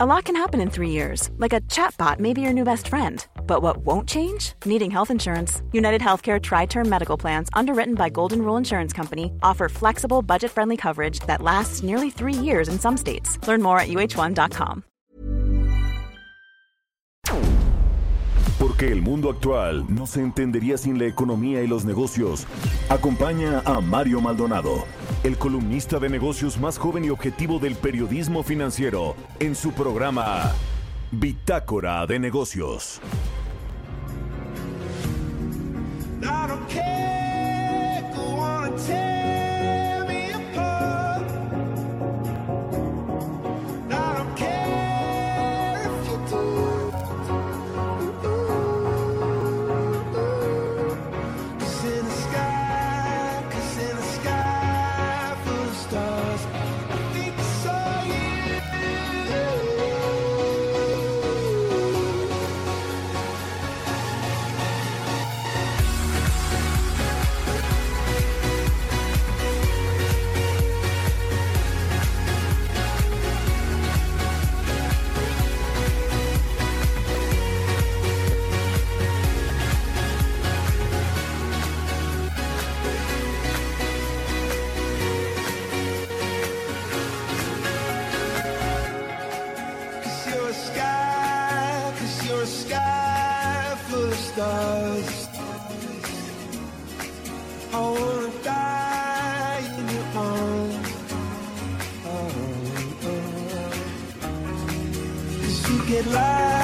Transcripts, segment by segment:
A lot can happen in three years, like a chatbot may be your new best friend. But what won't change? Needing health insurance. United Healthcare Tri Term Medical Plans, underwritten by Golden Rule Insurance Company, offer flexible, budget friendly coverage that lasts nearly three years in some states. Learn more at uh1.com. Porque el mundo actual no se entendería sin la economía y los negocios. Acompaña a Mario Maldonado, el columnista de negocios más joven y objetivo del periodismo financiero, en su programa Bitácora de Negocios. dust. I wanna die in your arms. Oh, oh. oh. Cause you get lost.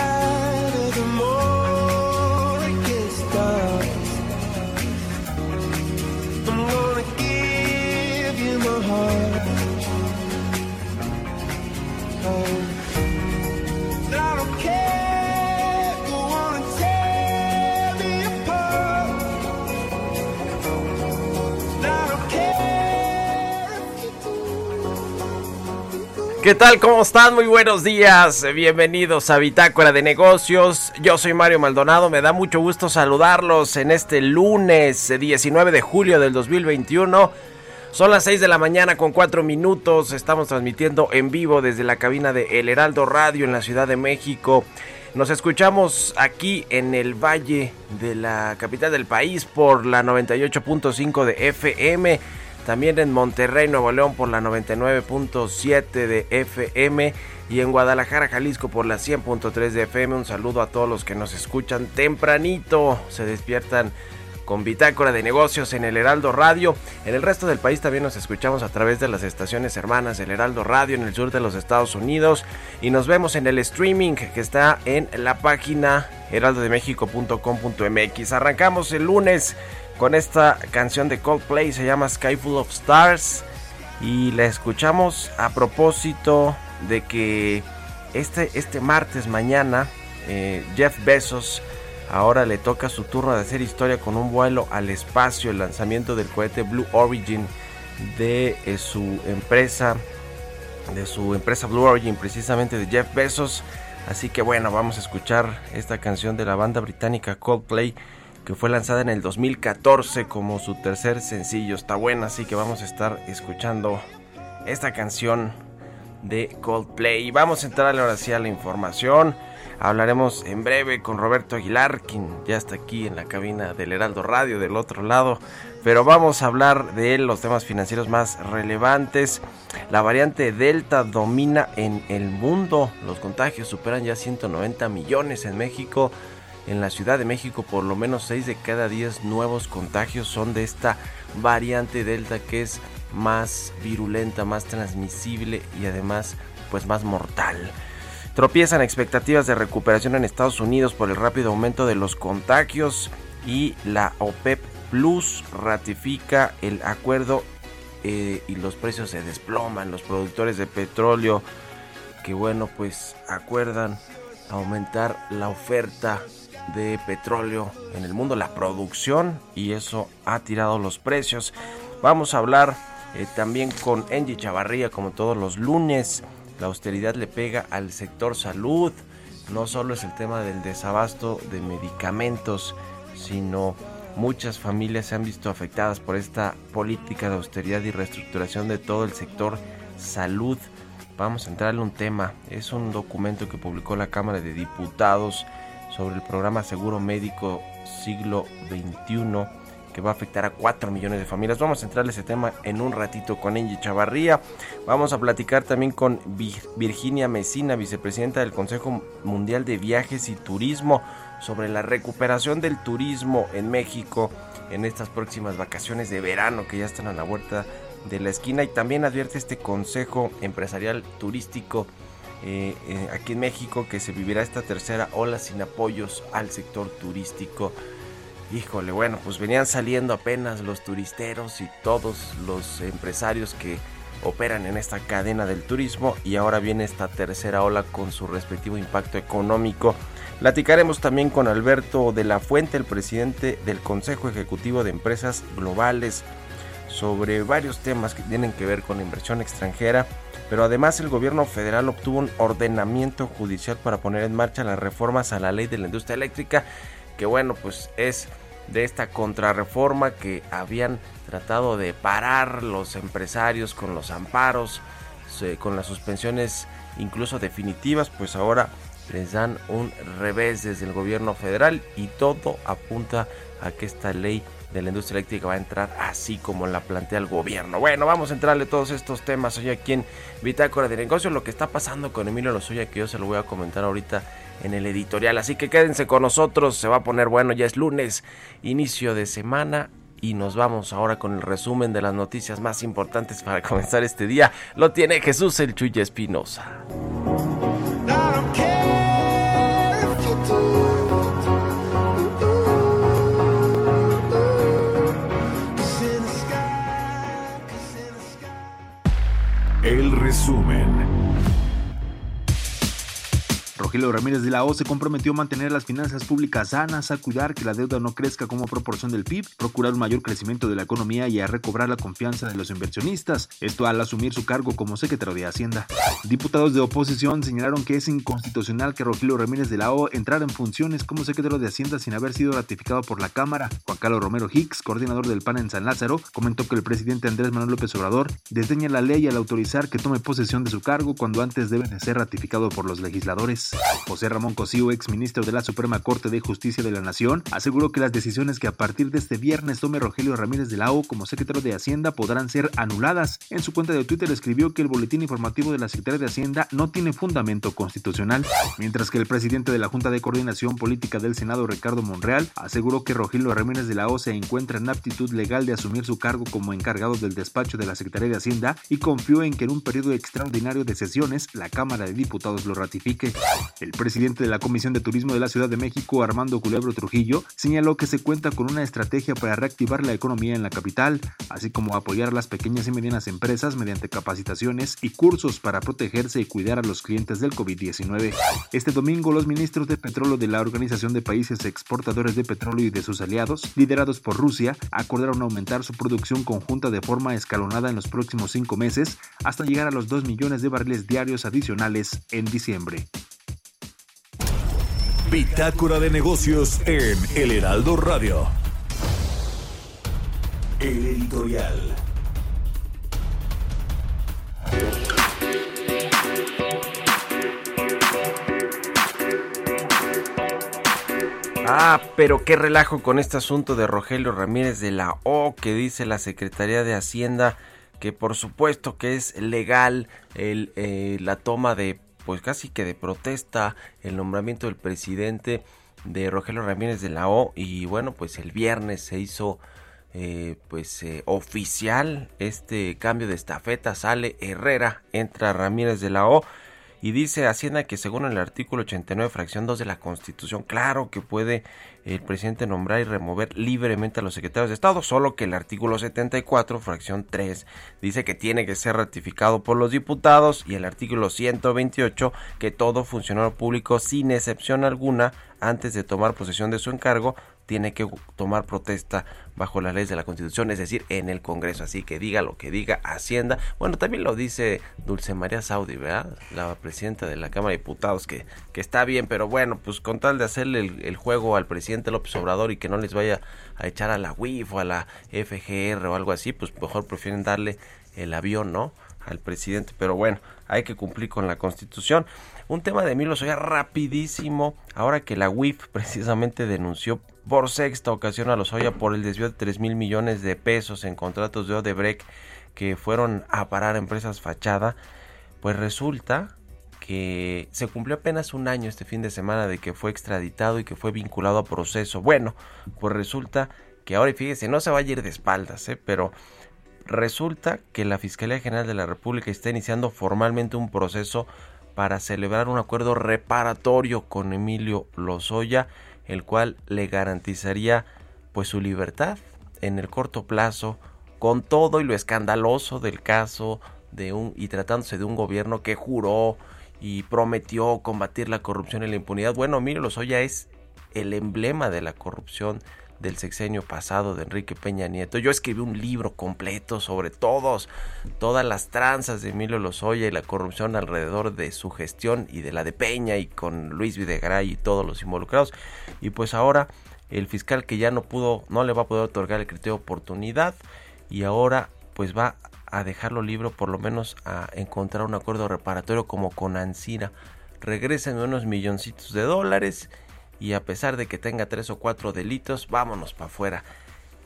¿Qué tal? ¿Cómo están? Muy buenos días. Bienvenidos a Bitácora de Negocios. Yo soy Mario Maldonado. Me da mucho gusto saludarlos en este lunes 19 de julio del 2021. Son las 6 de la mañana con 4 minutos. Estamos transmitiendo en vivo desde la cabina de El Heraldo Radio en la Ciudad de México. Nos escuchamos aquí en el Valle de la capital del país por la 98.5 de FM también en Monterrey, Nuevo León por la 99.7 de FM y en Guadalajara, Jalisco por la 100.3 de FM. Un saludo a todos los que nos escuchan tempranito, se despiertan con bitácora de negocios en el Heraldo Radio. En el resto del país también nos escuchamos a través de las estaciones hermanas del Heraldo Radio en el sur de los Estados Unidos y nos vemos en el streaming que está en la página heraldodemexico.com.mx. Arrancamos el lunes con esta canción de Coldplay, se llama Sky Full of Stars. Y la escuchamos a propósito de que este, este martes mañana eh, Jeff Bezos ahora le toca su turno de hacer historia con un vuelo al espacio, el lanzamiento del cohete Blue Origin de eh, su empresa, de su empresa Blue Origin, precisamente de Jeff Bezos. Así que bueno, vamos a escuchar esta canción de la banda británica Coldplay que fue lanzada en el 2014 como su tercer sencillo. Está buena, así que vamos a estar escuchando esta canción de Coldplay. Vamos a entrar ahora a la información. Hablaremos en breve con Roberto Aguilar, quien ya está aquí en la cabina del Heraldo Radio del otro lado. Pero vamos a hablar de los temas financieros más relevantes. La variante Delta domina en el mundo. Los contagios superan ya 190 millones en México. En la Ciudad de México por lo menos 6 de cada 10 nuevos contagios son de esta variante Delta que es más virulenta, más transmisible y además pues más mortal. Tropiezan expectativas de recuperación en Estados Unidos por el rápido aumento de los contagios y la OPEP Plus ratifica el acuerdo eh, y los precios se desploman. Los productores de petróleo que bueno pues acuerdan aumentar la oferta de petróleo en el mundo, la producción, y eso ha tirado los precios. Vamos a hablar eh, también con Angie Chavarría, como todos los lunes. La austeridad le pega al sector salud. No solo es el tema del desabasto de medicamentos, sino muchas familias se han visto afectadas por esta política de austeridad y reestructuración de todo el sector salud. vamos a entrarle un tema. Es un documento que publicó la Cámara de Diputados sobre el programa Seguro Médico Siglo XXI que va a afectar a 4 millones de familias. Vamos a entrarle ese tema en un ratito con Angie Chavarría. Vamos a platicar también con Virginia Mesina, vicepresidenta del Consejo Mundial de Viajes y Turismo, sobre la recuperación del turismo en México en estas próximas vacaciones de verano que ya están a la vuelta de la esquina y también advierte este Consejo Empresarial Turístico eh, eh, aquí en México que se vivirá esta tercera ola sin apoyos al sector turístico. Híjole, bueno, pues venían saliendo apenas los turisteros y todos los empresarios que operan en esta cadena del turismo y ahora viene esta tercera ola con su respectivo impacto económico. Platicaremos también con Alberto de la Fuente, el presidente del Consejo Ejecutivo de Empresas Globales sobre varios temas que tienen que ver con la inversión extranjera, pero además el gobierno federal obtuvo un ordenamiento judicial para poner en marcha las reformas a la ley de la industria eléctrica, que bueno, pues es de esta contrarreforma que habían tratado de parar los empresarios con los amparos, con las suspensiones incluso definitivas, pues ahora les dan un revés desde el gobierno federal y todo apunta a que esta ley de la industria eléctrica va a entrar así como la plantea el gobierno. Bueno, vamos a entrarle todos estos temas hoy aquí en Bitácora de Negocios, lo que está pasando con Emilio Lozoya, que yo se lo voy a comentar ahorita en el editorial. Así que quédense con nosotros, se va a poner bueno, ya es lunes, inicio de semana. Y nos vamos ahora con el resumen de las noticias más importantes para comenzar este día. Lo tiene Jesús el Chuy Espinosa. Resumen. Rogelio Ramírez de la O se comprometió a mantener las finanzas públicas sanas, a cuidar que la deuda no crezca como proporción del PIB, procurar un mayor crecimiento de la economía y a recobrar la confianza de los inversionistas. Esto al asumir su cargo como secretario de Hacienda. Diputados de oposición señalaron que es inconstitucional que Rogelio Ramírez de la O entrara en funciones como secretario de Hacienda sin haber sido ratificado por la Cámara. Juan Carlos Romero Hicks, coordinador del PAN en San Lázaro, comentó que el presidente Andrés Manuel López Obrador desdeña la ley al autorizar que tome posesión de su cargo cuando antes debe de ser ratificado por los legisladores. José Ramón Cosío, ex ministro de la Suprema Corte de Justicia de la Nación, aseguró que las decisiones que a partir de este viernes tome Rogelio Ramírez de la O como secretario de Hacienda podrán ser anuladas. En su cuenta de Twitter escribió que el boletín informativo de la Secretaría de Hacienda no tiene fundamento constitucional, mientras que el presidente de la Junta de Coordinación Política del Senado, Ricardo Monreal, aseguró que Rogelio Ramírez de la O se encuentra en aptitud legal de asumir su cargo como encargado del despacho de la Secretaría de Hacienda y confió en que en un periodo extraordinario de sesiones la Cámara de Diputados lo ratifique. El presidente de la Comisión de Turismo de la Ciudad de México, Armando Culebro Trujillo, señaló que se cuenta con una estrategia para reactivar la economía en la capital, así como apoyar a las pequeñas y medianas empresas mediante capacitaciones y cursos para protegerse y cuidar a los clientes del COVID-19. Este domingo, los ministros de petróleo de la Organización de Países Exportadores de Petróleo y de sus aliados, liderados por Rusia, acordaron aumentar su producción conjunta de forma escalonada en los próximos cinco meses hasta llegar a los 2 millones de barriles diarios adicionales en diciembre. Bitácora de negocios en El Heraldo Radio. El editorial. Ah, pero qué relajo con este asunto de Rogelio Ramírez de la O que dice la Secretaría de Hacienda que por supuesto que es legal eh, la toma de pues casi que de protesta el nombramiento del presidente de Rogelio Ramírez de la O y bueno pues el viernes se hizo eh, pues eh, oficial este cambio de estafeta sale Herrera entra Ramírez de la O y dice Hacienda que según el artículo 89 fracción 2 de la Constitución claro que puede el presidente nombrar y remover libremente a los secretarios de Estado, solo que el artículo 74, fracción 3, dice que tiene que ser ratificado por los diputados y el artículo 128 que todo funcionario público sin excepción alguna antes de tomar posesión de su encargo tiene que tomar protesta bajo las leyes de la Constitución, es decir, en el Congreso. Así que diga lo que diga Hacienda. Bueno, también lo dice Dulce María Saudi, ¿verdad? La presidenta de la Cámara de Diputados, que, que está bien, pero bueno, pues con tal de hacerle el, juego al presidente López Obrador y que no les vaya a echar a la UIF o a la FGR o algo así, pues mejor prefieren darle el avión, ¿no? al presidente, pero bueno, hay que cumplir con la constitución. Un tema de Emilio Lozoya rapidísimo, ahora que la UIF precisamente denunció por sexta ocasión a Lozoya por el desvío de 3 mil millones de pesos en contratos de Odebrecht que fueron a parar a empresas fachada, pues resulta que se cumplió apenas un año este fin de semana de que fue extraditado y que fue vinculado a proceso. Bueno, pues resulta que ahora, fíjese, no se va a ir de espaldas, ¿eh? pero resulta que la Fiscalía General de la República está iniciando formalmente un proceso para celebrar un acuerdo reparatorio con Emilio Lozoya, el cual le garantizaría pues su libertad en el corto plazo, con todo y lo escandaloso del caso de un y tratándose de un gobierno que juró y prometió combatir la corrupción y la impunidad. Bueno, Emilio Lozoya es el emblema de la corrupción del sexenio pasado de Enrique Peña Nieto. Yo escribí un libro completo sobre todos, todas las tranzas de Emilio Lozoya y la corrupción alrededor de su gestión y de la de Peña y con Luis Videgaray y todos los involucrados. Y pues ahora el fiscal que ya no pudo, no le va a poder otorgar el criterio de oportunidad y ahora pues va a dejarlo libre, por lo menos a encontrar un acuerdo reparatorio como con Ancira. Regresen unos milloncitos de dólares y a pesar de que tenga tres o cuatro delitos, vámonos para afuera.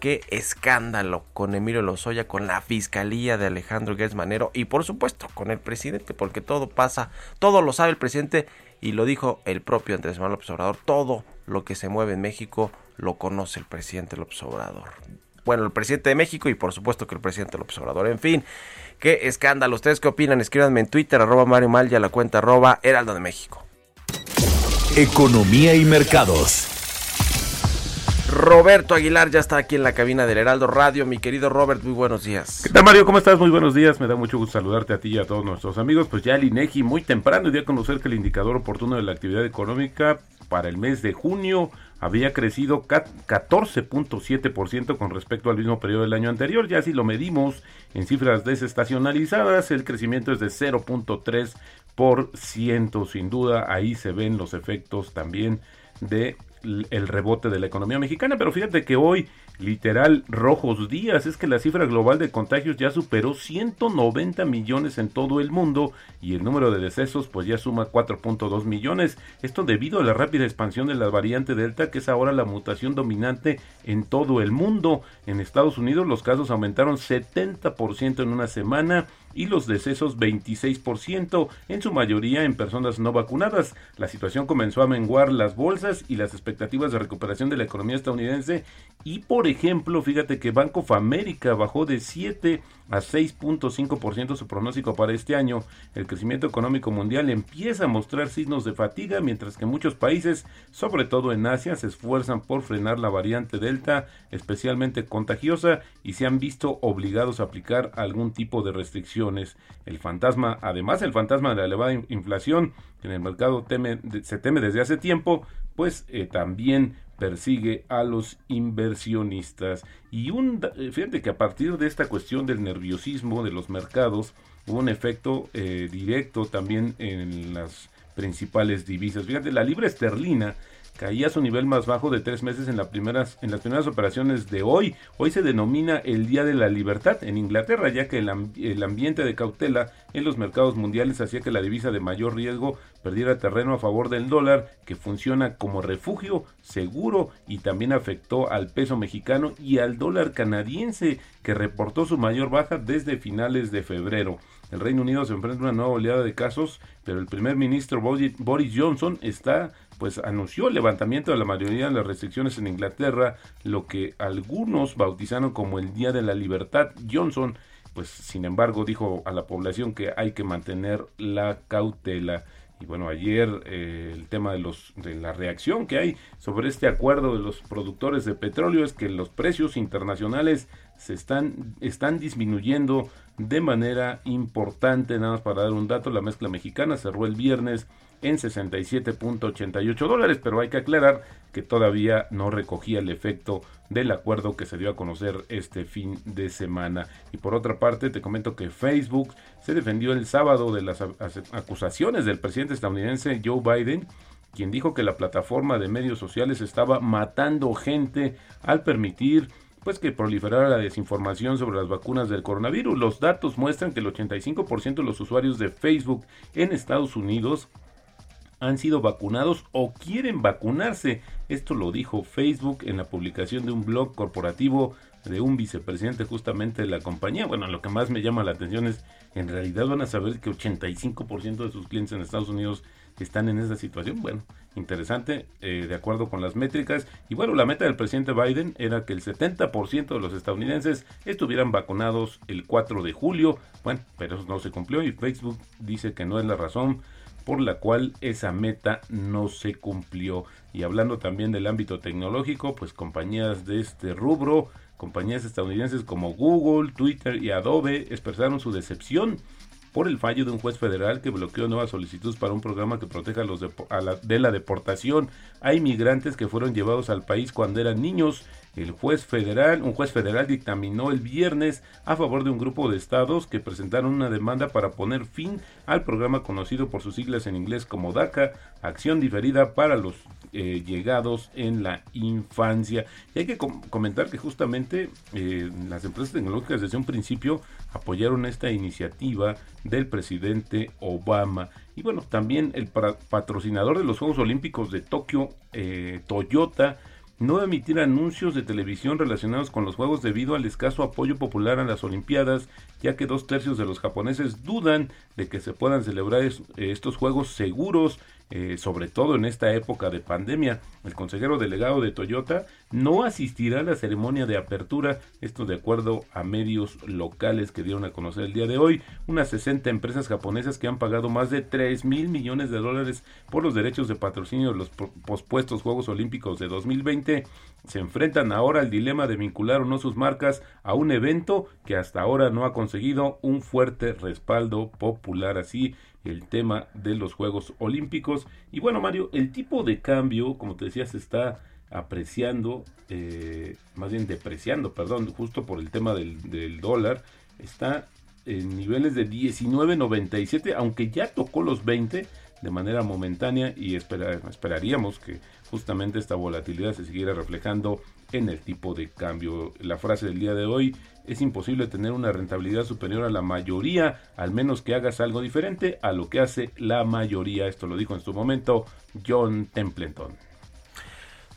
Qué escándalo con Emilio Lozoya, con la fiscalía de Alejandro Manero y por supuesto con el presidente, porque todo pasa, todo lo sabe el presidente y lo dijo el propio Andrés Manuel López Obrador, todo lo que se mueve en México lo conoce el presidente López Obrador. Bueno, el presidente de México y por supuesto que el presidente López Obrador. En fin, qué escándalo. ¿Ustedes qué opinan? Escríbanme en Twitter, arroba Mario Mal y a la cuenta arroba Heraldo de México. Economía y mercados. Roberto Aguilar ya está aquí en la cabina del Heraldo Radio. Mi querido Robert, muy buenos días. ¿Qué tal, Mario? ¿Cómo estás? Muy buenos días. Me da mucho gusto saludarte a ti y a todos nuestros amigos. Pues ya el INEGI muy temprano dio a conocer que el indicador oportuno de la actividad económica para el mes de junio había crecido 14.7% con respecto al mismo periodo del año anterior. Ya si lo medimos en cifras desestacionalizadas, el crecimiento es de 0.3%. Sin duda, ahí se ven los efectos también de rebote de la economía mexicana, pero fíjate que hoy literal rojos días. Es que la cifra global de contagios ya superó 190 millones en todo el mundo y el número de decesos pues ya suma 4.2 millones. Esto debido a la rápida expansión de la variante Delta que es ahora la mutación dominante en todo el mundo. En Estados Unidos los casos aumentaron 70% en una semana y los decesos 26%, en su mayoría en personas no vacunadas. La situación comenzó a menguar las bolsas y las expectativas de recuperación de la economía estadounidense y por ejemplo, fíjate que Bank of America bajó de 7 a 6.5% su pronóstico para este año. El crecimiento económico mundial empieza a mostrar signos de fatiga, mientras que muchos países, sobre todo en Asia, se esfuerzan por frenar la variante Delta, especialmente contagiosa, y se han visto obligados a aplicar algún tipo de restricciones. El fantasma, además el fantasma de la elevada inflación, que en el mercado se teme desde hace tiempo, pues eh, también persigue a los inversionistas. Y un, eh, fíjate que a partir de esta cuestión del nerviosismo de los mercados, hubo un efecto eh, directo también en las principales divisas. Fíjate, la libra esterlina caía a su nivel más bajo de tres meses en, las primeras, en las primeras operaciones de hoy. Hoy se denomina el Día de la Libertad en Inglaterra, ya que el, el, ambiente de cautela en los mercados mundiales hacía que la divisa de mayor riesgo perdiera terreno a favor del dólar, que funciona como refugio seguro y también afectó al peso mexicano y al dólar canadiense, que reportó su mayor baja desde finales de febrero. El Reino Unido se enfrenta a una nueva oleada de casos, pero el primer ministro Boris Johnson está pues anunció el levantamiento de la mayoría de las restricciones en Inglaterra, lo que algunos bautizaron como el Día de la Libertad. Johnson, pues sin embargo, dijo a la población que hay que mantener la cautela. Y bueno, ayer eh, el tema de, los, de la reacción que hay sobre este acuerdo de los productores de petróleo es que los precios internacionales se están, están disminuyendo de manera importante. Nada más para dar un dato, la mezcla mexicana cerró el viernes en 67.88 dólares, pero hay que aclarar que todavía no recogía el efecto del acuerdo que se dio a conocer este fin de semana. Y por otra parte, te comento que Facebook se defendió el sábado de las acusaciones del presidente estadounidense Joe Biden, quien dijo que la plataforma de medios sociales estaba matando gente al permitir pues que proliferara la desinformación sobre las vacunas del coronavirus. Los datos muestran que el 85% de los usuarios de Facebook en Estados Unidos han sido vacunados o quieren vacunarse. Esto lo dijo Facebook en la publicación de un blog corporativo de un vicepresidente justamente de la compañía. Bueno, lo que más me llama la atención es, en realidad van a saber que 85% de sus clientes en Estados Unidos están en esa situación. Bueno, interesante, eh, de acuerdo con las métricas. Y bueno, la meta del presidente Biden era que el 70% de los estadounidenses estuvieran vacunados el 4 de julio. Bueno, pero eso no se cumplió y Facebook dice que no es la razón por la cual esa meta no se cumplió. Y hablando también del ámbito tecnológico, pues compañías de este rubro Compañías estadounidenses como Google, Twitter y Adobe expresaron su decepción por el fallo de un juez federal que bloqueó nuevas solicitudes para un programa que proteja los de, la, de la deportación. A inmigrantes que fueron llevados al país cuando eran niños. El juez federal, un juez federal dictaminó el viernes a favor de un grupo de estados que presentaron una demanda para poner fin al programa conocido por sus siglas en inglés como DACA, acción diferida para los eh, llegados en la infancia. Y hay que comentar que justamente eh, las empresas tecnológicas desde un principio apoyaron esta iniciativa del presidente Obama. Y bueno, también el patrocinador de los Juegos Olímpicos de Tokio, eh, Toyota, no emitir anuncios de televisión relacionados con los Juegos debido al escaso apoyo popular a las Olimpiadas, ya que dos tercios de los japoneses dudan de que se puedan celebrar estos Juegos seguros eh, sobre todo en esta época de pandemia. El consejero delegado de Toyota no asistirá a la ceremonia de apertura, esto de acuerdo a medios locales que dieron a conocer el día de hoy. Unas 60 empresas japonesas que han pagado más de 3 mil millones de dólares por los derechos de patrocinio de los pospuestos Juegos Olímpicos de 2020 se enfrentan ahora al dilema de vincular o no sus marcas a un evento que hasta ahora no ha conseguido un fuerte respaldo popular. Así el tema de los Juegos Olímpicos. Y bueno, Mario, el tipo de cambio, como te decía, se está apreciando, eh, más bien depreciando, perdón, justo por el tema del, dólar, está en niveles de 19.97, aunque ya tocó los 20 de manera momentánea y esperaríamos que justamente esta volatilidad se siguiera reflejando en el tipo de cambio. La frase del día de hoy es imposible tener una rentabilidad superior a la mayoría, al menos que hagas algo diferente a lo que hace la mayoría. Esto lo dijo en su momento John Templeton.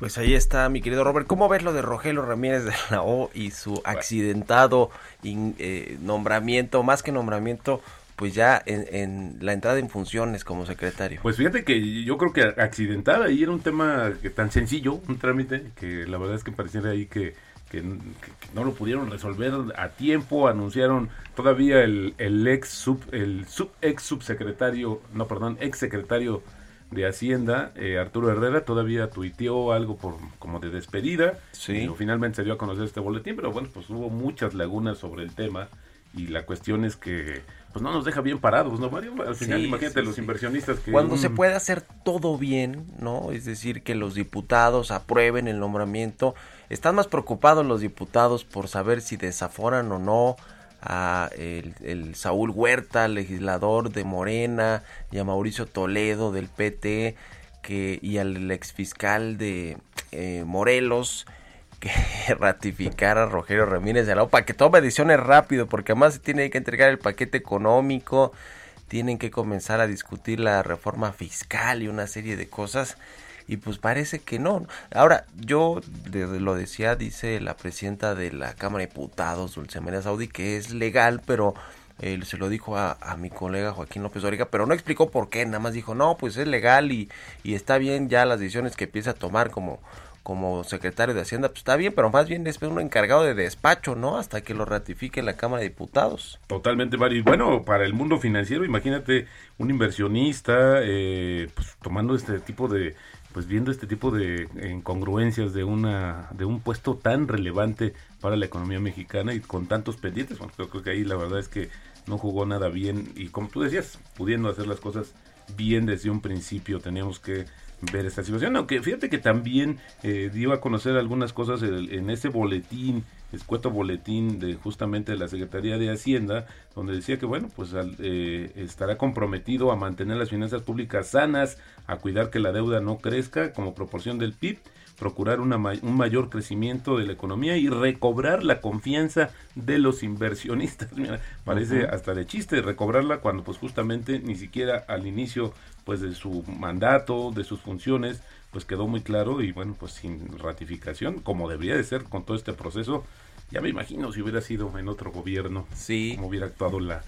Pues ahí está, mi querido Robert. ¿Cómo ves lo de Rogelio Ramírez de la O y su accidentado eh, nombramiento, más que nombramiento, pues ya en, la entrada en funciones como secretario? Pues fíjate que yo creo que accidentada y era un tema que tan sencillo, un trámite, que la verdad es que pareciera ahí que que, no lo pudieron resolver a tiempo, anunciaron todavía el, el ex sub, el sub, ex subsecretario, no perdón, ex secretario de Hacienda, eh, Arturo Herrera, todavía tuiteó algo por como de despedida, sí. finalmente se dio a conocer este boletín, pero bueno, pues hubo muchas lagunas sobre el tema y la cuestión es que pues no nos deja bien parados, ¿no, Mario? Al final, imagínate los inversionistas que... Cuando se puede hacer todo bien, ¿no? Es decir, que los diputados aprueben el nombramiento están más preocupados los diputados por saber si desaforan o no a el, Saúl Huerta, legislador de Morena, y a Mauricio Toledo del PT, que, y al exfiscal de eh, Morelos, que ratificara a Rogelio Ramírez de la para que tome decisiones rápido, porque además se tiene que entregar el paquete económico, tienen que comenzar a discutir la reforma fiscal y una serie de cosas y pues parece que no. Ahora, yo lo decía, dice la presidenta de la Cámara de Diputados, Dulce María Saudi, que es legal, pero él se lo dijo a, mi colega Joaquín López Origa, pero no explicó por qué, nada más dijo, no, pues es legal y, y está bien ya las decisiones que empieza a tomar como como secretario de Hacienda, pues está bien, pero más bien es un encargado de despacho, ¿no? Hasta que lo ratifique la Cámara de Diputados. Totalmente, Mario. Y bueno, para el mundo financiero, imagínate un inversionista eh, pues, tomando este tipo de, pues viendo este tipo de incongruencias de una de un puesto tan relevante para la economía mexicana y con tantos pendientes, bueno, creo, que ahí la verdad es que no jugó nada bien y como tú decías, pudiendo hacer las cosas bien desde un principio, teníamos que ver esta situación, aunque fíjate que también eh, dio a conocer algunas cosas en, ese boletín escueto boletín de justamente la Secretaría de Hacienda, donde decía que, bueno, pues eh, estará comprometido a mantener las finanzas públicas sanas, a cuidar que la deuda no crezca como proporción del PIB procurar una, un mayor crecimiento de la economía y recobrar la confianza de los inversionistas. parece hasta de chiste recobrarla cuando pues justamente ni siquiera al inicio pues de su mandato, de sus funciones, pues quedó muy claro y bueno, pues sin ratificación, como debería de ser con todo este proceso, ya me imagino si hubiera sido en otro gobierno, sí. cómo hubiera actuado la,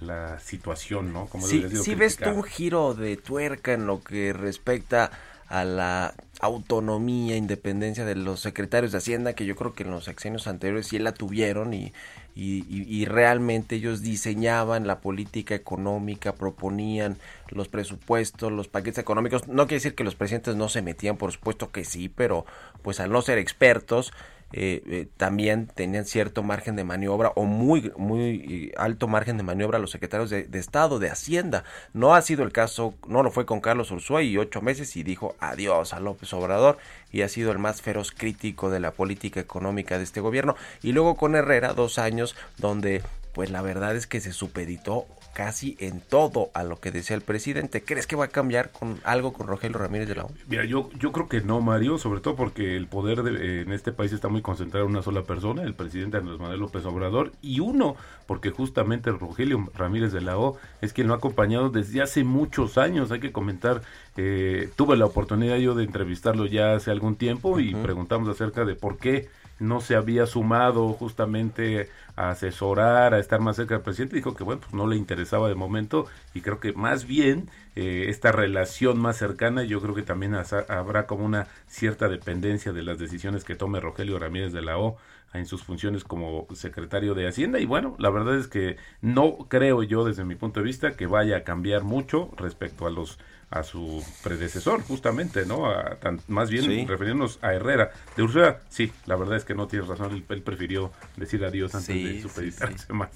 la situación, ¿no? Como sí, sí ves tú un giro de tuerca en lo que respecta a la autonomía, independencia de los secretarios de Hacienda, que yo creo que en los sexenios anteriores sí la tuvieron y, y, realmente ellos diseñaban la política económica, proponían los presupuestos, los paquetes económicos. No quiere decir que los presidentes no se metían, por supuesto que sí, pero pues al no ser expertos, eh, eh, también tenían cierto margen de maniobra o muy muy eh, alto margen de maniobra los secretarios de, Estado, de Hacienda. No ha sido el caso, no lo fue con Carlos Ursúa y ocho meses y dijo adiós a López Obrador y ha sido el más feroz crítico de la política económica de este gobierno. Y luego con Herrera, dos años donde pues la verdad es que se supeditó casi en todo a lo que decía el presidente. ¿Crees que va a cambiar con algo con Rogelio Ramírez de la O? Mira, yo, yo creo que no, Mario, sobre todo porque el poder de, en este país está muy concentrado en una sola persona, el presidente Andrés Manuel López Obrador, y uno, porque justamente Rogelio Ramírez de la O es quien lo ha acompañado desde hace muchos años. Hay que comentar, eh, tuve la oportunidad yo de entrevistarlo ya hace algún tiempo y preguntamos acerca de por qué no se había sumado justamente a asesorar, a estar más cerca del presidente, dijo que bueno, pues no le interesaba de momento y creo que más bien eh, esta relación más cercana, yo creo que también habrá como una cierta dependencia de las decisiones que tome Rogelio Ramírez de la O en sus funciones como secretario de Hacienda y bueno, la verdad es que no creo yo desde mi punto de vista que vaya a cambiar mucho respecto a los a su predecesor, justamente, ¿no? A, más bien refiriéndonos a Herrera. De Ursula, sí, la verdad es que no tienes razón, él, prefirió decir adiós antes de supeditarse más.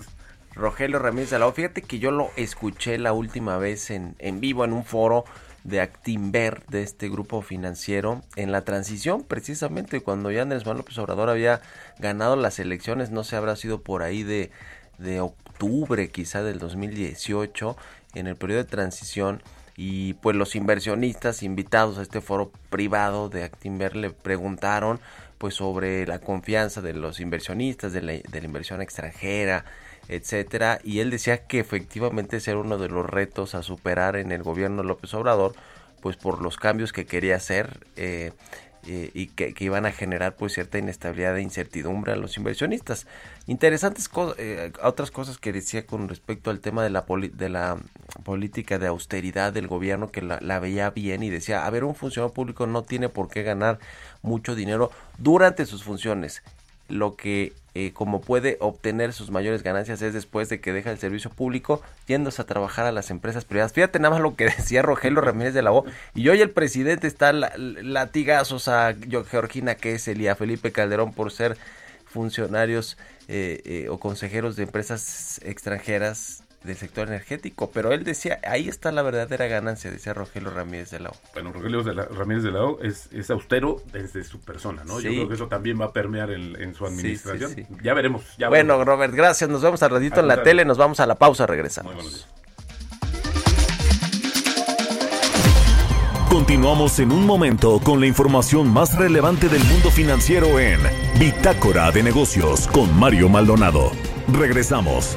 Rogelio Ramírez Alao, fíjate que yo lo escuché la última vez en, en vivo en un foro de Actimber, de este grupo financiero, en la transición, precisamente cuando ya Andrés Manuel López Obrador había ganado las elecciones, no sé, habrá sido por ahí de, de octubre quizá del 2018, en el periodo de transición, y pues los inversionistas invitados a este foro privado de Actinver le preguntaron pues sobre la confianza de los inversionistas, de la inversión extranjera, etcétera, y él decía que efectivamente ese era uno de los retos a superar en el gobierno de López Obrador, pues por los cambios que quería hacer eh, eh, y que, iban a generar pues cierta inestabilidad e incertidumbre a los inversionistas. Interesantes eh, otras cosas que decía con respecto al tema de la, de la política de austeridad del gobierno que la, la, veía bien y decía, a ver, un funcionario público no tiene por qué ganar mucho dinero durante sus funciones. Lo que eh, como puede obtener sus mayores ganancias es después de que deja el servicio público yéndose a trabajar a las empresas privadas. Fíjate nada más lo que decía Rogelio Ramírez de la O. Y hoy el presidente está latigazos a Georgina Kessel y a Felipe Calderón por ser funcionarios eh, eh, o consejeros de empresas extranjeras del sector energético, pero él decía, ahí está la verdadera ganancia, decía Rogelio Ramírez de la O. Bueno, Rogelio Ramírez de la O es, es, austero desde su persona, ¿no? Yo creo que eso también va a permear en, su administración. ya veremos. Ya bueno, Robert, gracias. Nos vemos al ratito en la tele, nos vamos a la pausa, regresamos. Continuamos en un momento con la información más relevante del mundo financiero en Bitácora de Negocios con Mario Maldonado. Regresamos.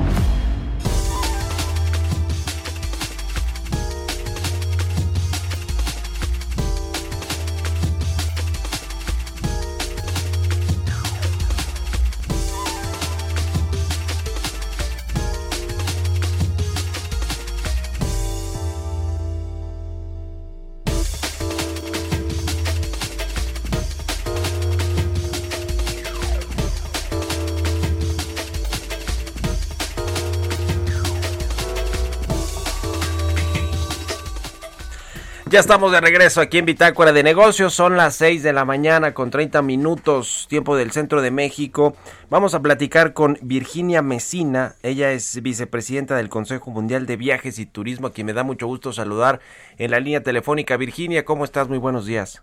Ya estamos de regreso aquí en Bitácora de Negocios. Son las 6 de la mañana con 30 minutos, tiempo del centro de México. Vamos a platicar con Virginia Mesina. Ella es vicepresidenta del Consejo Mundial de Viajes y Turismo, a quien me da mucho gusto saludar en la línea telefónica. Virginia, ¿cómo estás? Muy buenos días.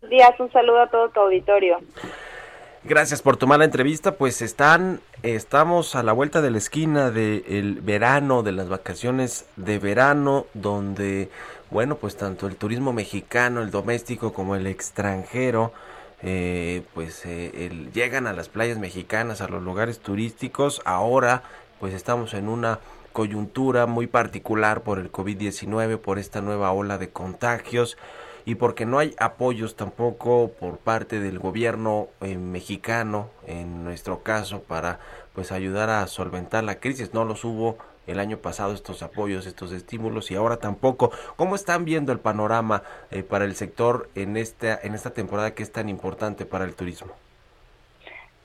Buenos días, un saludo a todo tu auditorio. Gracias por tomar la entrevista. Pues están, estamos a la vuelta de la esquina del verano, de las vacaciones de verano, donde, bueno, pues tanto el turismo mexicano, el doméstico como el extranjero, eh, pues eh, llegan a las playas mexicanas, a los lugares turísticos. Ahora, pues estamos en una coyuntura muy particular por el COVID-19, por esta nueva ola de contagios y porque no hay apoyos tampoco por parte del gobierno eh, mexicano en nuestro caso para pues ayudar a solventar la crisis. No los hubo el año pasado estos apoyos estos estímulos y ahora tampoco. Cómo están viendo el panorama eh, para el sector en esta en esta temporada que es tan importante para el turismo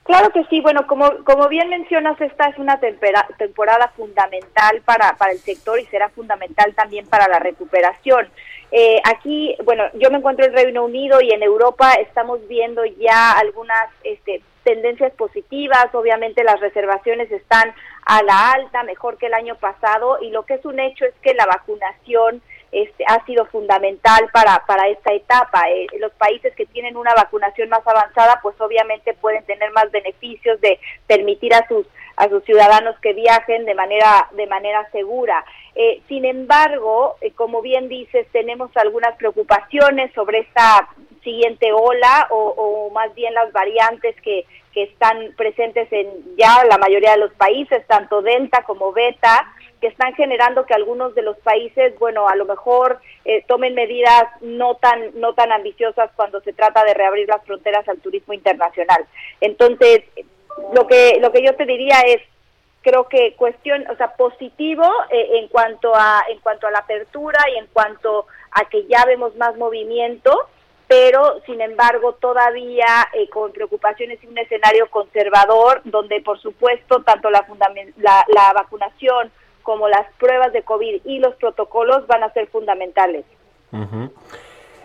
Claro que sí, bueno, como, como bien mencionas, esta es una temporada fundamental para, para el sector y será fundamental también para la recuperación. Eh, aquí, bueno, yo me encuentro en Reino Unido y en Europa estamos viendo ya algunas este, tendencias positivas. Obviamente las reservaciones están a la alta, mejor que el año pasado, y lo que es un hecho es que la vacunación este, ha sido fundamental para, para esta etapa. Eh, los países que tienen una vacunación más avanzada, pues obviamente pueden tener más beneficios de permitir a sus a sus ciudadanos que viajen de manera de manera segura. Eh, sin embargo, eh, como bien dices, tenemos algunas preocupaciones sobre esta siguiente ola o, o más bien las variantes que, que están presentes en ya la mayoría de los países, tanto Delta como Beta, que están generando que algunos de los países, bueno, a lo mejor eh, tomen medidas no tan no tan ambiciosas cuando se trata de reabrir las fronteras al turismo internacional. Entonces, lo que lo que yo te diría es creo que cuestión, o sea, positivo eh, en cuanto a en cuanto a la apertura y en cuanto a que ya vemos más movimiento, pero sin embargo todavía eh, con preocupaciones y un escenario conservador donde por supuesto tanto la, la, la vacunación como las pruebas de COVID y los protocolos van a ser fundamentales.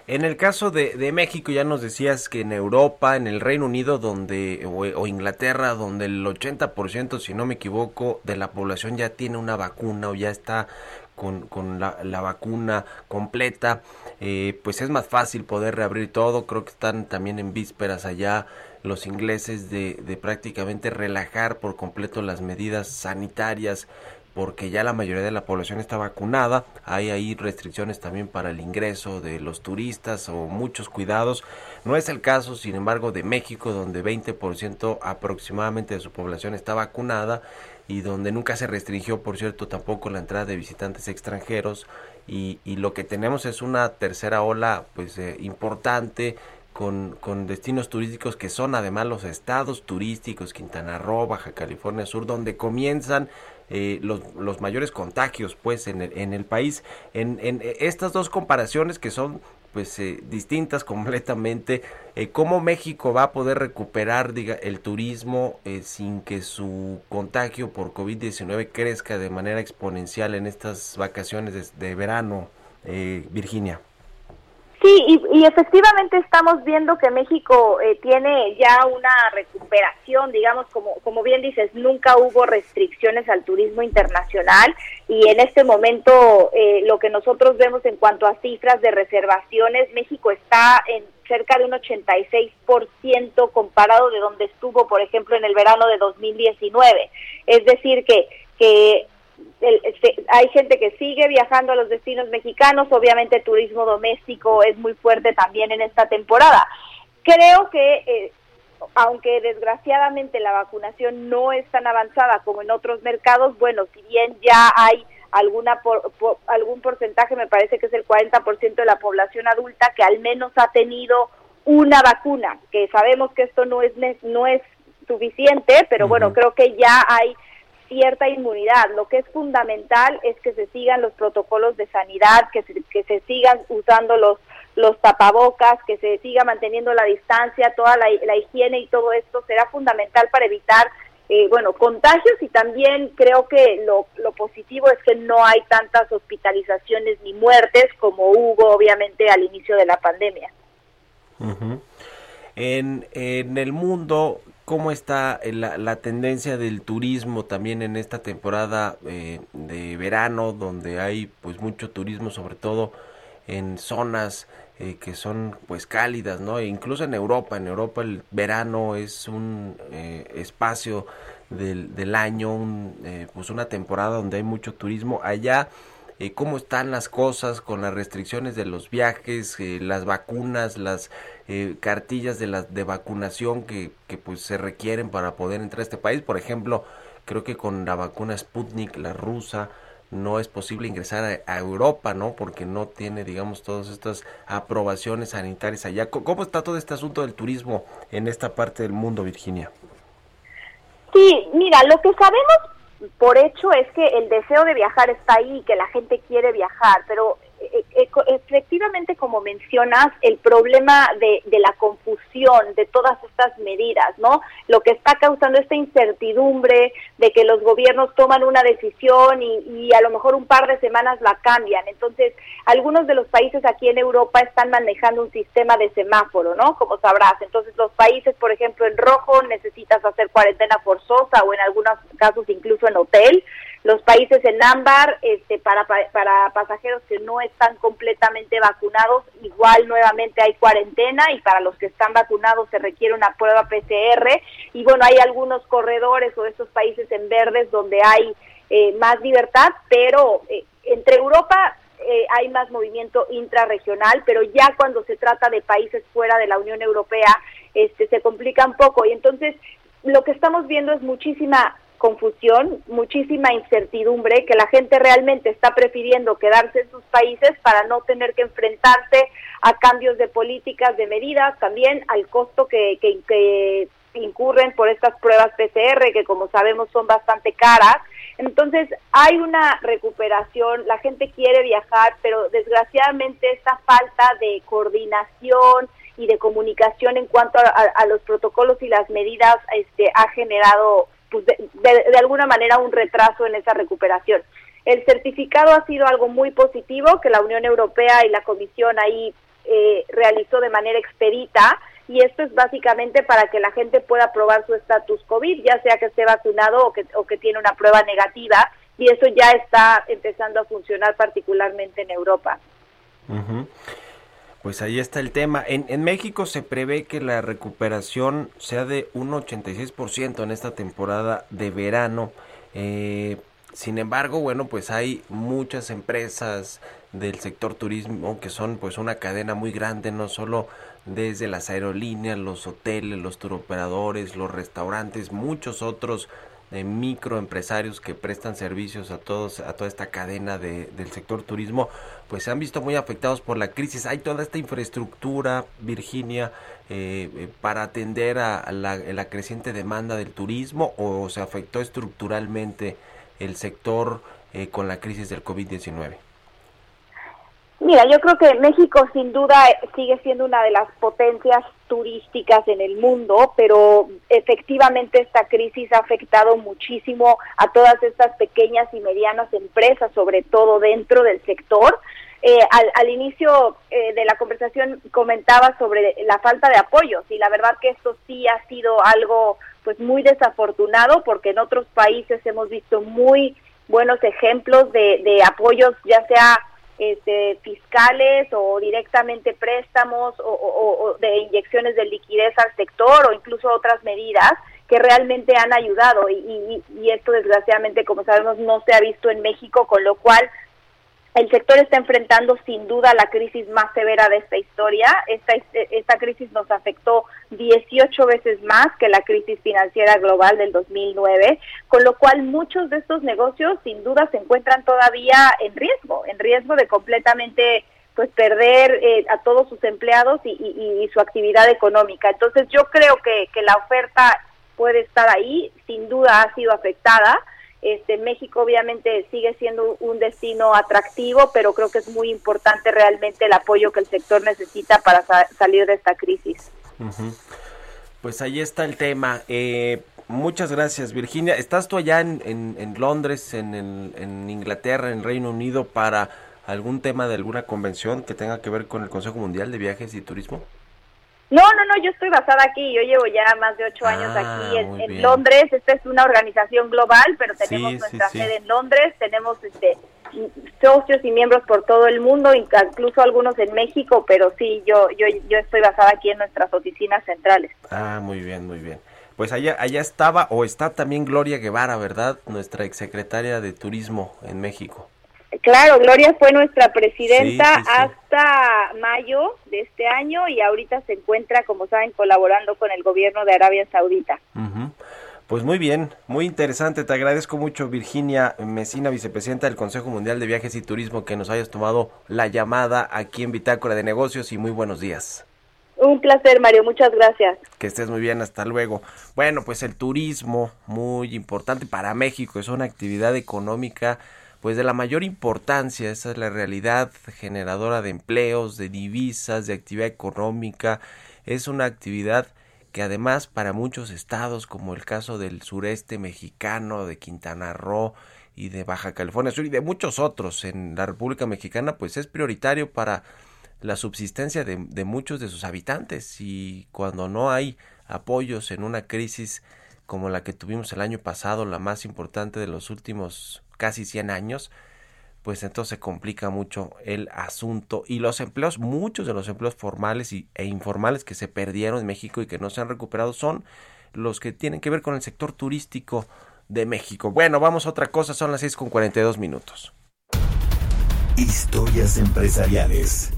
En el caso de, de, México ya nos decías que en Europa, en el Reino Unido donde o, Inglaterra, donde el 80%, si no me equivoco, de la población ya tiene una vacuna o ya está con, con la, la, vacuna completa, eh, pues es más fácil poder reabrir todo. Creo que están también en vísperas allá los ingleses de, de prácticamente relajar por completo las medidas sanitarias porque ya la mayoría de la población está vacunada. Hay ahí restricciones también para el ingreso de los turistas o muchos cuidados. No es el caso, sin embargo, de México, donde 20% aproximadamente de su población está vacunada y donde nunca se restringió, por cierto, tampoco la entrada de visitantes extranjeros. Y, lo que tenemos es una tercera ola pues eh, importante con, con, destinos turísticos que son además los estados turísticos, Quintana Roo, Baja California Sur, donde comienzan eh, los, los, mayores contagios pues en el, en el país. En, en estas dos comparaciones que son pues eh, distintas completamente, eh, cómo México va a poder recuperar diga, el turismo eh, sin que su contagio por COVID-19 crezca de manera exponencial en estas vacaciones de, de verano, eh, Virginia. Sí, y, efectivamente estamos viendo que México eh, tiene ya una recuperación, digamos, como, como bien dices, nunca hubo restricciones al turismo internacional y en este momento eh, lo que nosotros vemos en cuanto a cifras de reservaciones, México está en cerca de un 86% comparado de donde estuvo, por ejemplo, en el verano de 2019. Es decir, que, que este, hay gente que sigue viajando a los destinos mexicanos, obviamente el turismo doméstico es muy fuerte también en esta temporada. Creo que, eh, aunque desgraciadamente la vacunación no es tan avanzada como en otros mercados, bueno, si bien ya hay alguna por, algún porcentaje, me parece que es el 40% de la población adulta que al menos ha tenido una vacuna, que sabemos que esto no es no es suficiente, pero bueno, creo que ya hay cierta inmunidad. Lo que es fundamental es que se sigan los protocolos de sanidad, que se, sigan usando los los tapabocas, que se siga manteniendo la distancia, toda la, higiene y todo esto será fundamental para evitar eh, bueno, contagios y también creo que lo, lo positivo es que no hay tantas hospitalizaciones ni muertes como hubo obviamente al inicio de la pandemia. en, en el mundo, ¿cómo está la, la, tendencia del turismo también en esta temporada eh, de verano, donde hay pues mucho turismo, sobre todo en zonas eh, que son pues cálidas, ¿no? E incluso en Europa, en Europa el verano es un eh, espacio del, año, un, eh, pues una temporada donde hay mucho turismo. Allá, eh, ¿cómo están las cosas con las restricciones de los viajes, eh, las vacunas, las eh, cartillas de, la, de vacunación que, que pues se requieren para poder entrar a este país? Por ejemplo, creo que con la vacuna Sputnik, la rusa, no es posible ingresar a, a, Europa, ¿no? Porque no tiene, digamos, todas estas aprobaciones sanitarias allá. ¿Cómo está todo este asunto del turismo en esta parte del mundo, Virginia? Sí, mira, lo que sabemos por hecho es que el deseo de viajar está ahí, que la gente quiere viajar, pero efectivamente, como mencionas, el problema de, de, la confusión de todas estas medidas, ¿no? Lo que está causando esta incertidumbre de que los gobiernos toman una decisión y, y, a lo mejor un par de semanas la cambian. Entonces, algunos de los países aquí en Europa están manejando un sistema de semáforo, ¿no? Como sabrás. Entonces, los países, por ejemplo, en rojo necesitas hacer cuarentena forzosa o en algunos casos incluso en hotel los países en ámbar este, para, para pasajeros que no están completamente vacunados, igual nuevamente hay cuarentena y para los que están vacunados se requiere una prueba PCR y bueno, hay algunos corredores o estos países en verdes donde hay eh, más libertad, pero eh, entre Europa eh, hay más movimiento intrarregional, pero ya cuando se trata de países fuera de la Unión Europea, este, se complica un poco. Y entonces lo que estamos viendo es muchísima confusión, muchísima incertidumbre, que la gente realmente está prefiriendo quedarse en sus países para no tener que enfrentarse a cambios de políticas, de medidas, también al costo que, que, incurren por estas pruebas PCR, que como sabemos son bastante caras. Entonces hay una recuperación, la gente quiere viajar, pero desgraciadamente esta falta de coordinación y de comunicación en cuanto a, a, a los protocolos y las medidas este, ha generado pues de, de, de, alguna manera un retraso en esa recuperación. El certificado ha sido algo muy positivo que la Unión Europea y la Comisión ahí eh, realizó de manera expedita y esto es básicamente para que la gente pueda probar su estatus COVID, ya sea que esté vacunado o que, o que tiene una prueba negativa y eso ya está empezando a funcionar particularmente en Europa. Uh. Pues ahí está el tema. En, en, México se prevé que la recuperación sea de un 86% en esta temporada de verano. Eh, sin embargo, bueno, pues hay muchas empresas del sector turismo que son pues una cadena muy grande, no solo desde las aerolíneas, los hoteles, los turoperadores, los restaurantes, muchos otros de microempresarios que prestan servicios a todos a toda esta cadena de, del sector turismo pues se han visto muy afectados por la crisis. Hay toda esta infraestructura Virginia eh, eh, para atender a, la, creciente demanda del turismo o se afectó estructuralmente el sector eh, con la crisis del COVID-19 Mira, yo creo que México sin duda sigue siendo una de las potencias turísticas en el mundo, pero efectivamente esta crisis ha afectado muchísimo a todas estas pequeñas y medianas empresas, sobre todo dentro del sector. Eh, al, al, inicio eh, de la conversación comentaba sobre la falta de apoyos y la verdad que esto sí ha sido algo pues muy desafortunado porque en otros países hemos visto muy buenos ejemplos de, de apoyos ya sea este, fiscales o directamente préstamos o, de inyecciones de liquidez al sector o incluso otras medidas que realmente han ayudado. Y, y, y esto desgraciadamente como sabemos no se ha visto en México con lo cual el sector está enfrentando sin duda la crisis más severa de esta historia. Esta, esta crisis nos afectó 18 veces más que la crisis financiera global del 2009, con lo cual muchos de estos negocios sin duda se encuentran todavía en riesgo, en riesgo de completamente pues perder eh, a todos sus empleados y, y, y, su actividad económica. Entonces yo creo que, que la oferta puede estar ahí, sin duda ha sido afectada este, México obviamente sigue siendo un destino atractivo, pero creo que es muy importante realmente el apoyo que el sector necesita para sa salir de esta crisis. Pues ahí está el tema. Eh, Muchas gracias, Virginia. ¿Estás tú allá en, en, Londres, en, en, Inglaterra, en Reino Unido, para algún tema de alguna convención que tenga que ver con el Consejo Mundial de Viajes y Turismo? No, no, no, yo estoy basada aquí, yo llevo ya más de ocho años Ah, aquí en, Londres, esta es una organización global, pero tenemos Sí, nuestra sí. sede en Londres, tenemos este socios y miembros por todo el mundo, incluso algunos en México, pero sí, yo, yo, yo estoy basada aquí en nuestras oficinas centrales. Ah, muy bien, muy bien. Pues allá, allá estaba o está también Gloria Guevara, ¿verdad? Nuestra exsecretaria de Turismo en México. Claro, Gloria fue nuestra presidenta Sí, sí, sí. hasta mayo de este año y ahorita se encuentra, como saben, colaborando con el gobierno de Arabia Saudita. Pues muy bien, muy interesante. Te agradezco mucho, Virginia Mesina, vicepresidenta del Consejo Mundial de Viajes y Turismo, que nos hayas tomado la llamada aquí en Bitácora de Negocios y muy buenos días. Un placer, Mario, muchas gracias. Que estés muy bien, hasta luego. Bueno, pues el turismo, muy importante para México, es una actividad económica pues de la mayor importancia, esa es la realidad generadora de empleos, de divisas, de actividad económica, es una actividad que además para muchos estados como el caso del sureste mexicano, de Quintana Roo y de Baja California Sur y de muchos otros en la República Mexicana, pues es prioritario para la subsistencia de, de muchos de sus habitantes. Y cuando no hay apoyos en una crisis como la que tuvimos el año pasado, la más importante de los últimos casi 100 años, pues entonces complica mucho el asunto y los empleos, muchos de los empleos formales y, e informales que se perdieron en México y que no se han recuperado son los que tienen que ver con el sector turístico de México. Bueno, vamos a otra cosa, son las 6 con 42 minutos. Historias empresariales.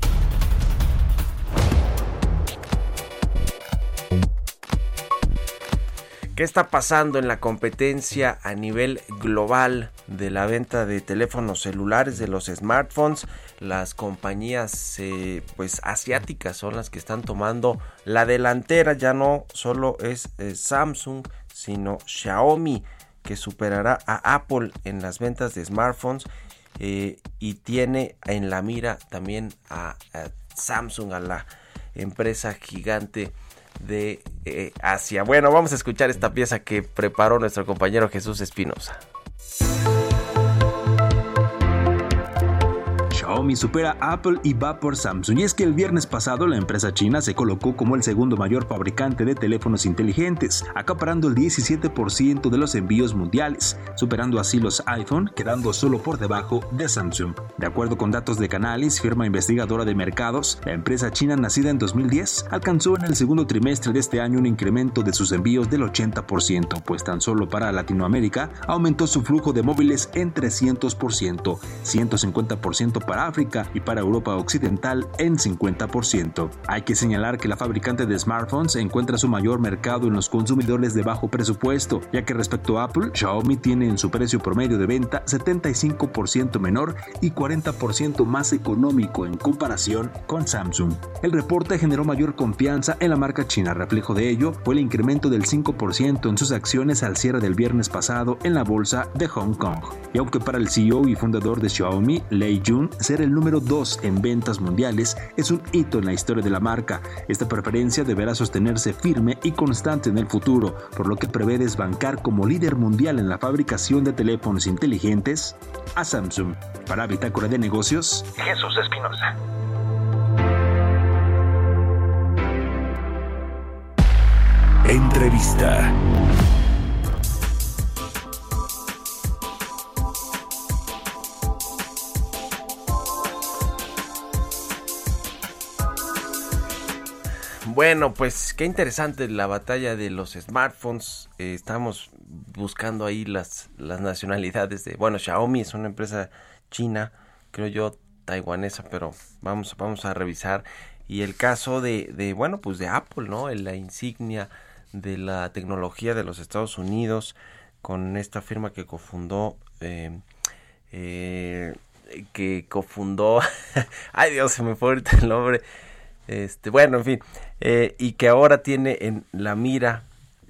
¿Qué está pasando en la competencia a nivel global de la venta de teléfonos celulares, de los smartphones? Las compañías eh, pues asiáticas son las que están tomando la delantera. Ya no solo es eh, Samsung, sino Xiaomi que superará a Apple en las ventas de smartphones eh, y tiene en la mira también a, a Samsung, a la empresa gigante de eh, Asia. Bueno, vamos a escuchar esta pieza que preparó nuestro compañero Jesús Espinosa. Xiaomi supera a Apple y va por Samsung. Y es que el viernes pasado la empresa china se colocó como el segundo mayor fabricante de teléfonos inteligentes, acaparando el 17% de los envíos mundiales, superando así los iPhone, quedando solo por debajo de Samsung. De acuerdo con datos de Canalys, firma investigadora de mercados, la empresa china nacida en 2010 alcanzó en el segundo trimestre de este año un incremento de sus envíos del 80%, pues tan solo para Latinoamérica aumentó su flujo de móviles en 300%, 150% para África y para Europa Occidental en 50%. Hay que señalar que la fabricante de smartphones encuentra su mayor mercado en los consumidores de bajo presupuesto, ya que respecto a Apple, Xiaomi tiene en su precio promedio de venta 75% menor y 40% más económico en comparación con Samsung. El reporte generó mayor confianza en la marca china. Reflejo de ello fue el incremento del 5% en sus acciones al cierre del viernes pasado en la bolsa de Hong Kong. Y aunque para el CEO y fundador de Xiaomi, Lei Jun, ser el número 2 en ventas mundiales es un hito en la historia de la marca. Esta preferencia deberá sostenerse firme y constante en el futuro, por lo que prevé desbancar como líder mundial en la fabricación de teléfonos inteligentes a Samsung. Para Bitácora de Negocios, Jesús Espinosa. Entrevista. Bueno, pues qué interesante la batalla de los smartphones. Eh, estamos buscando ahí las, las nacionalidades de... Bueno, Xiaomi es una empresa china, creo yo taiwanesa, pero vamos, vamos a revisar. Y el caso de, de bueno, pues de Apple, ¿no? La insignia de la tecnología de los Estados Unidos con esta firma que cofundó... Eh, eh, que cofundó... Ay Dios, se me fue ahorita el nombre. Este, bueno, en fin, eh, y que ahora tiene en la mira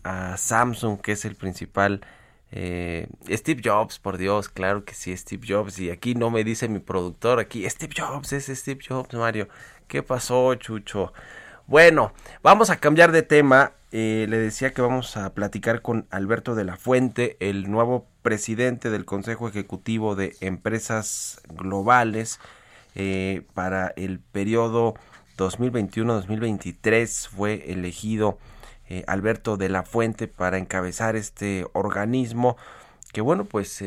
a Samsung, que es el principal. Eh, Steve Jobs, por Dios, claro que sí, Steve Jobs. Y aquí no me dice mi productor, aquí Steve Jobs, es Steve Jobs, Mario. ¿Qué pasó, Chucho? Bueno, vamos a cambiar de tema. Eh, le decía que vamos a platicar con Alberto de la Fuente, el nuevo presidente del Consejo Ejecutivo de Empresas Globales para el periodo 2021-2023. Fue elegido eh, Alberto de la Fuente para encabezar este organismo que, bueno, pues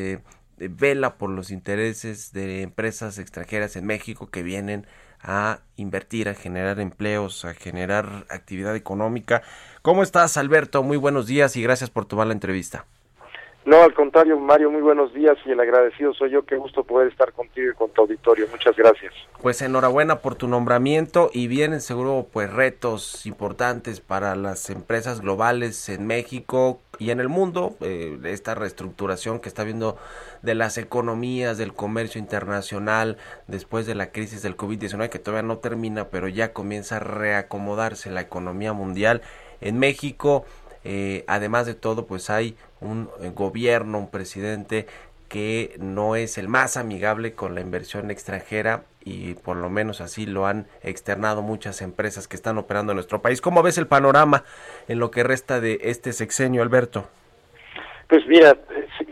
vela por los intereses de empresas extranjeras en México que vienen a invertir, a generar empleos, a generar actividad económica. ¿Cómo estás, Alberto? Muy buenos días y gracias por tomar la entrevista. No, al contrario, Mario, muy buenos días y el agradecido soy yo. Qué gusto poder estar contigo y con tu auditorio. Muchas gracias. Pues enhorabuena por tu nombramiento y vienen seguro pues retos importantes para las empresas globales en México y en el mundo. Eh, esta reestructuración que está viendo de las economías, del comercio internacional después de la crisis del COVID-19 que todavía no termina, pero ya comienza a reacomodarse la economía mundial. En México eh, además de todo, pues hay un eh, gobierno, un presidente que no es el más amigable con la inversión extranjera y por lo menos así lo han externado muchas empresas que están operando en nuestro país. ¿Cómo ves el panorama en lo que resta de este sexenio, Alberto? Pues mira,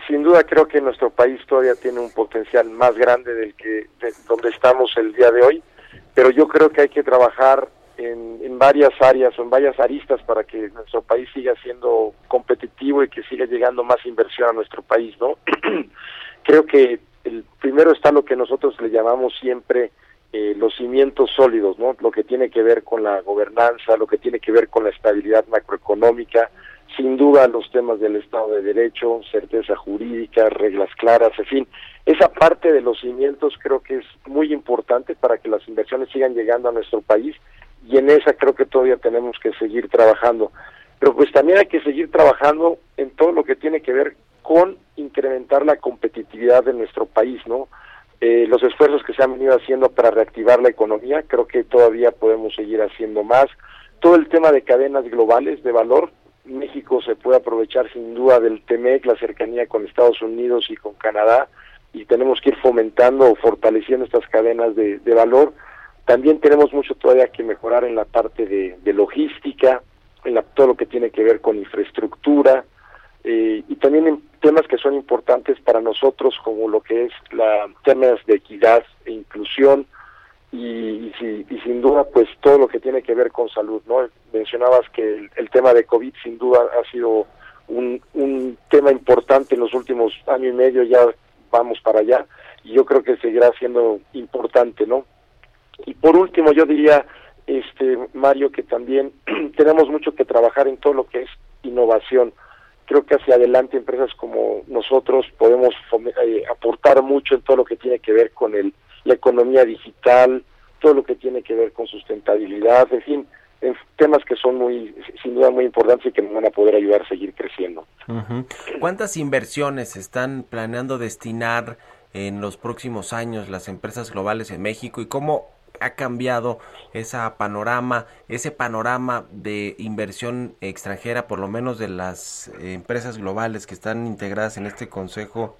sin duda creo que nuestro país todavía tiene un potencial más grande del que donde estamos el día de hoy, pero yo creo que hay que trabajar en, varias áreas o en varias aristas para que nuestro país siga siendo competitivo y que siga llegando más inversión a nuestro país, ¿no? Creo que el primero está lo que nosotros le llamamos siempre eh, los cimientos sólidos, ¿no? Lo que tiene que ver con la gobernanza, lo que tiene que ver con la estabilidad macroeconómica, sin duda los temas del Estado de Derecho, certeza jurídica, reglas claras, en fin, esa parte de los cimientos creo que es muy importante para que las inversiones sigan llegando a nuestro país y en esa creo que todavía tenemos que seguir trabajando. Pero pues también hay que seguir trabajando en todo lo que tiene que ver con incrementar la competitividad de nuestro país, ¿no? Eh, los esfuerzos que se han venido haciendo para reactivar la economía, creo que todavía podemos seguir haciendo más. Todo el tema de cadenas globales de valor, México se puede aprovechar sin duda del TEMEC, la cercanía con Estados Unidos y con Canadá, y tenemos que ir fomentando o fortaleciendo estas cadenas de, de valor también tenemos mucho todavía que mejorar en la parte de, logística, en la, todo lo que tiene que ver con infraestructura eh, y también en temas que son importantes para nosotros como lo que es la temas de equidad e inclusión y, sin duda pues todo lo que tiene que ver con salud. no Mencionabas que el, tema de COVID sin duda ha sido un, un tema importante en los últimos año y medio, ya vamos para allá y yo creo que seguirá siendo importante, ¿no? Y por último, yo diría, este Mario, que también tenemos mucho que trabajar en todo lo que es innovación. Creo que hacia adelante empresas como nosotros podemos eh, aportar mucho en todo lo que tiene que ver con el, la economía digital, todo lo que tiene que ver con sustentabilidad, en fin, en temas que son muy, sin duda muy importantes y que nos van a poder ayudar a seguir creciendo. ¿Cuántas inversiones están planeando destinar en los próximos años las empresas globales en México y cómo ha cambiado esa panorama, ese panorama de inversión extranjera, por lo menos de las empresas globales que están integradas en este Consejo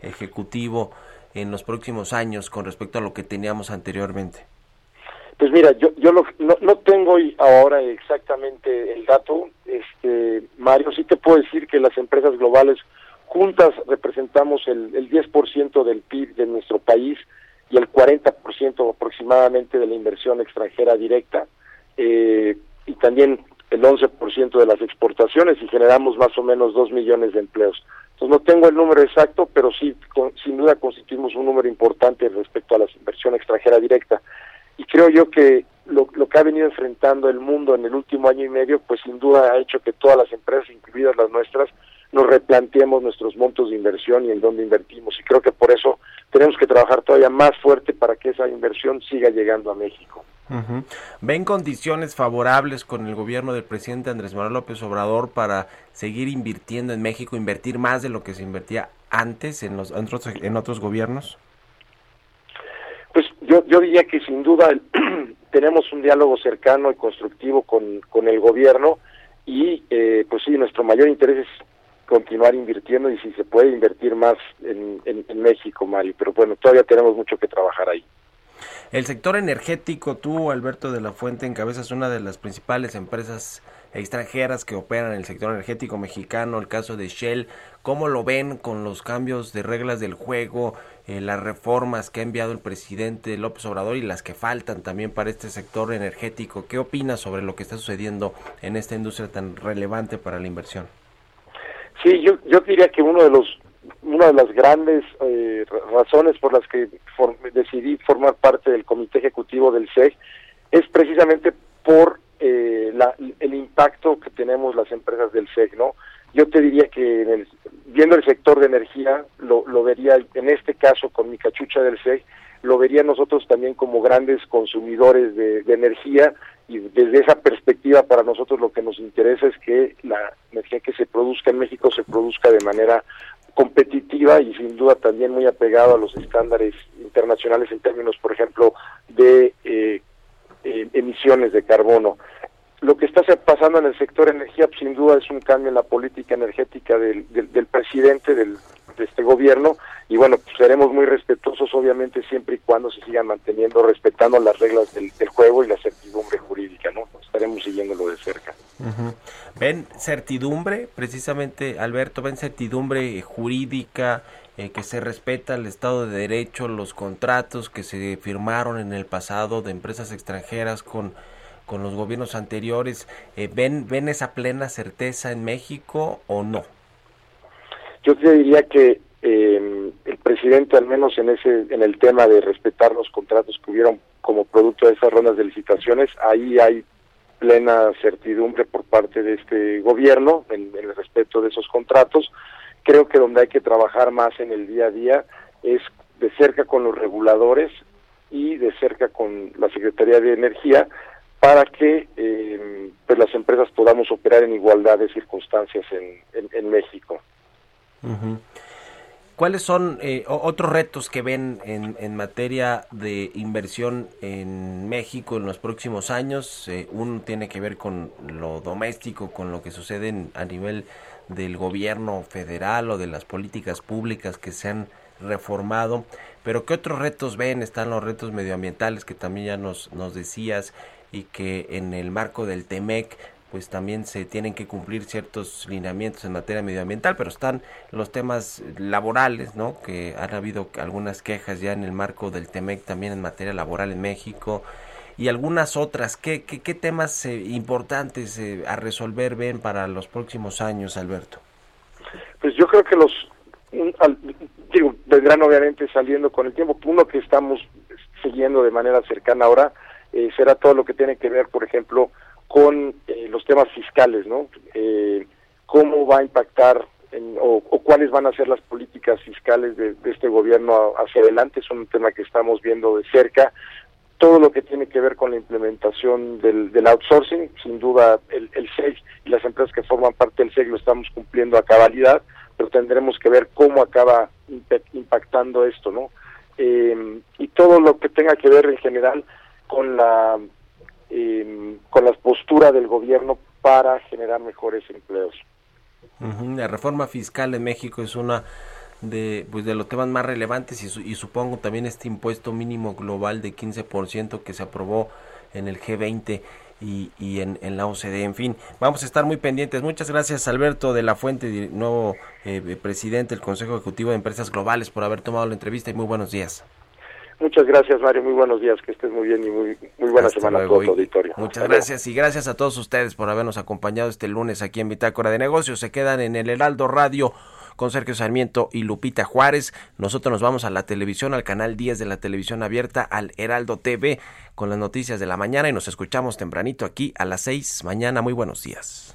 Ejecutivo en los próximos años con respecto a lo que teníamos anteriormente? Pues mira, yo, yo no, no tengo ahora exactamente el dato, este Mario, sí te puedo decir que las empresas globales juntas representamos el, el 10% del PIB de nuestro país, y el 40% aproximadamente de la inversión extranjera directa eh, y también el 11% de las exportaciones y generamos más o menos 2 millones de empleos. Entonces no tengo el número exacto, pero sí, sin duda constituimos un número importante respecto a la inversión extranjera directa. Y creo yo que lo que ha venido enfrentando el mundo en el último año y medio, pues sin duda ha hecho que todas las empresas, incluidas las nuestras, nos replanteemos nuestros montos de inversión y en dónde invertimos. Y creo que por eso tenemos que trabajar todavía más fuerte para que esa inversión siga llegando a México. ¿Ven condiciones favorables con el gobierno del presidente Andrés Manuel López Obrador para seguir invirtiendo en México, invertir más de lo que se invertía antes en, los, otros, en otros gobiernos? Pues yo, yo diría que sin duda tenemos un diálogo cercano y constructivo con, con el gobierno y eh, pues sí, nuestro mayor interés es continuar invirtiendo y si se puede invertir más en, México, Mario. Pero bueno, todavía tenemos mucho que trabajar ahí. El sector energético, tú, Alberto de la Fuente, encabezas una de las principales empresas extranjeras que operan en el sector energético mexicano, el caso de Shell. ¿Cómo lo ven con los cambios de reglas del juego, eh, las reformas que ha enviado el presidente López Obrador y las que faltan también para este sector energético? ¿Qué opinas sobre lo que está sucediendo en esta industria tan relevante para la inversión? Sí, yo, yo diría que uno de los una de las grandes eh, razones por las que decidí formar parte del comité ejecutivo del SEG es precisamente por eh, el impacto que tenemos las empresas del SEG, ¿no? Yo te diría que viendo el sector de energía, lo, lo vería en este caso con mi cachucha del SEG, lo vería nosotros también como grandes consumidores de, energía y desde esa perspectiva para nosotros lo que nos interesa es que la energía que se produzca en México se produzca de manera competitiva y sin duda también muy apegado a los estándares internacionales en términos, por ejemplo, de eh, eh, emisiones de carbono. Lo que está pasando en el sector energía, pues, sin duda, es un cambio en la política energética del, del, presidente del, de este gobierno y bueno, pues seremos muy respetuosos, obviamente, siempre y cuando se sigan manteniendo, respetando las reglas del, juego y la certidumbre jurídica, ¿no? Estaremos siguiéndolo de cerca. ¿Ven certidumbre, precisamente, Alberto, ven certidumbre jurídica, eh, que se respeta el Estado de Derecho, los contratos que se firmaron en el pasado de empresas extranjeras con, con los gobiernos anteriores? Eh, ¿ven, ¿Ven esa plena certeza en México o no? Yo te diría que eh, el presidente, al menos en ese en el tema de respetar los contratos que hubieron como producto de esas rondas de licitaciones, ahí hay plena certidumbre por parte de este gobierno en, el respeto de esos contratos. Creo que donde hay que trabajar más en el día a día es de cerca con los reguladores y de cerca con la Secretaría de Energía para que eh, pues las empresas podamos operar en igualdad de circunstancias en, en, México. ¿Cuáles son eh, otros retos que ven en, en, materia de inversión en México en los próximos años? Eh, uno tiene que ver con lo doméstico, con lo que sucede a nivel del gobierno federal o de las políticas públicas que se han reformado. Pero ¿qué otros retos ven? Están los retos medioambientales que también ya nos decías y que en el marco del TEMEC pues también se tienen que cumplir ciertos lineamientos en materia medioambiental, pero están los temas laborales, ¿no? Que han habido algunas quejas ya en el marco del TEMEC también en materia laboral en México y algunas otras. ¿Qué, qué, temas eh, importantes eh, a resolver ven para los próximos años, Alberto? Pues yo creo que los, digo, vendrán obviamente saliendo con el tiempo. Uno que estamos siguiendo de manera cercana ahora eh, será todo lo que tiene que ver, por ejemplo, con eh, los temas fiscales, ¿no? Eh, ¿Cómo va a impactar o, cuáles van a ser las políticas fiscales de, este gobierno hacia adelante? Es un tema que estamos viendo de cerca. Todo lo que tiene que ver con la implementación del, outsourcing, sin duda el, el SEG y las empresas que forman parte del SEG lo estamos cumpliendo a cabalidad, pero tendremos que ver cómo acaba impactando esto, ¿no? Eh, y todo lo que tenga que ver en general con la eh, con la postura del gobierno para generar mejores empleos. La reforma fiscal en México es una de, pues de los temas más relevantes y, y supongo también este impuesto mínimo global de 15% que se aprobó en el G20 y, y en, en, la OCDE. En fin, vamos a estar muy pendientes. Muchas gracias Alberto de la Fuente, nuevo eh, presidente del Consejo Ejecutivo de Empresas Globales, por haber tomado la entrevista y muy buenos días. Muchas gracias, Mario. Muy buenos días. Que estés muy bien y muy, muy buena semana a todo tu auditorio. Muchas gracias y gracias a todos ustedes por habernos acompañado este lunes aquí en Bitácora de Negocios. Se quedan en el Heraldo Radio con Sergio Sarmiento y Lupita Juárez. Nosotros nos vamos a la televisión, al canal 10 de la televisión abierta, al Heraldo TV, con las noticias de la mañana y nos escuchamos tempranito aquí a las 6 mañana. Muy buenos días.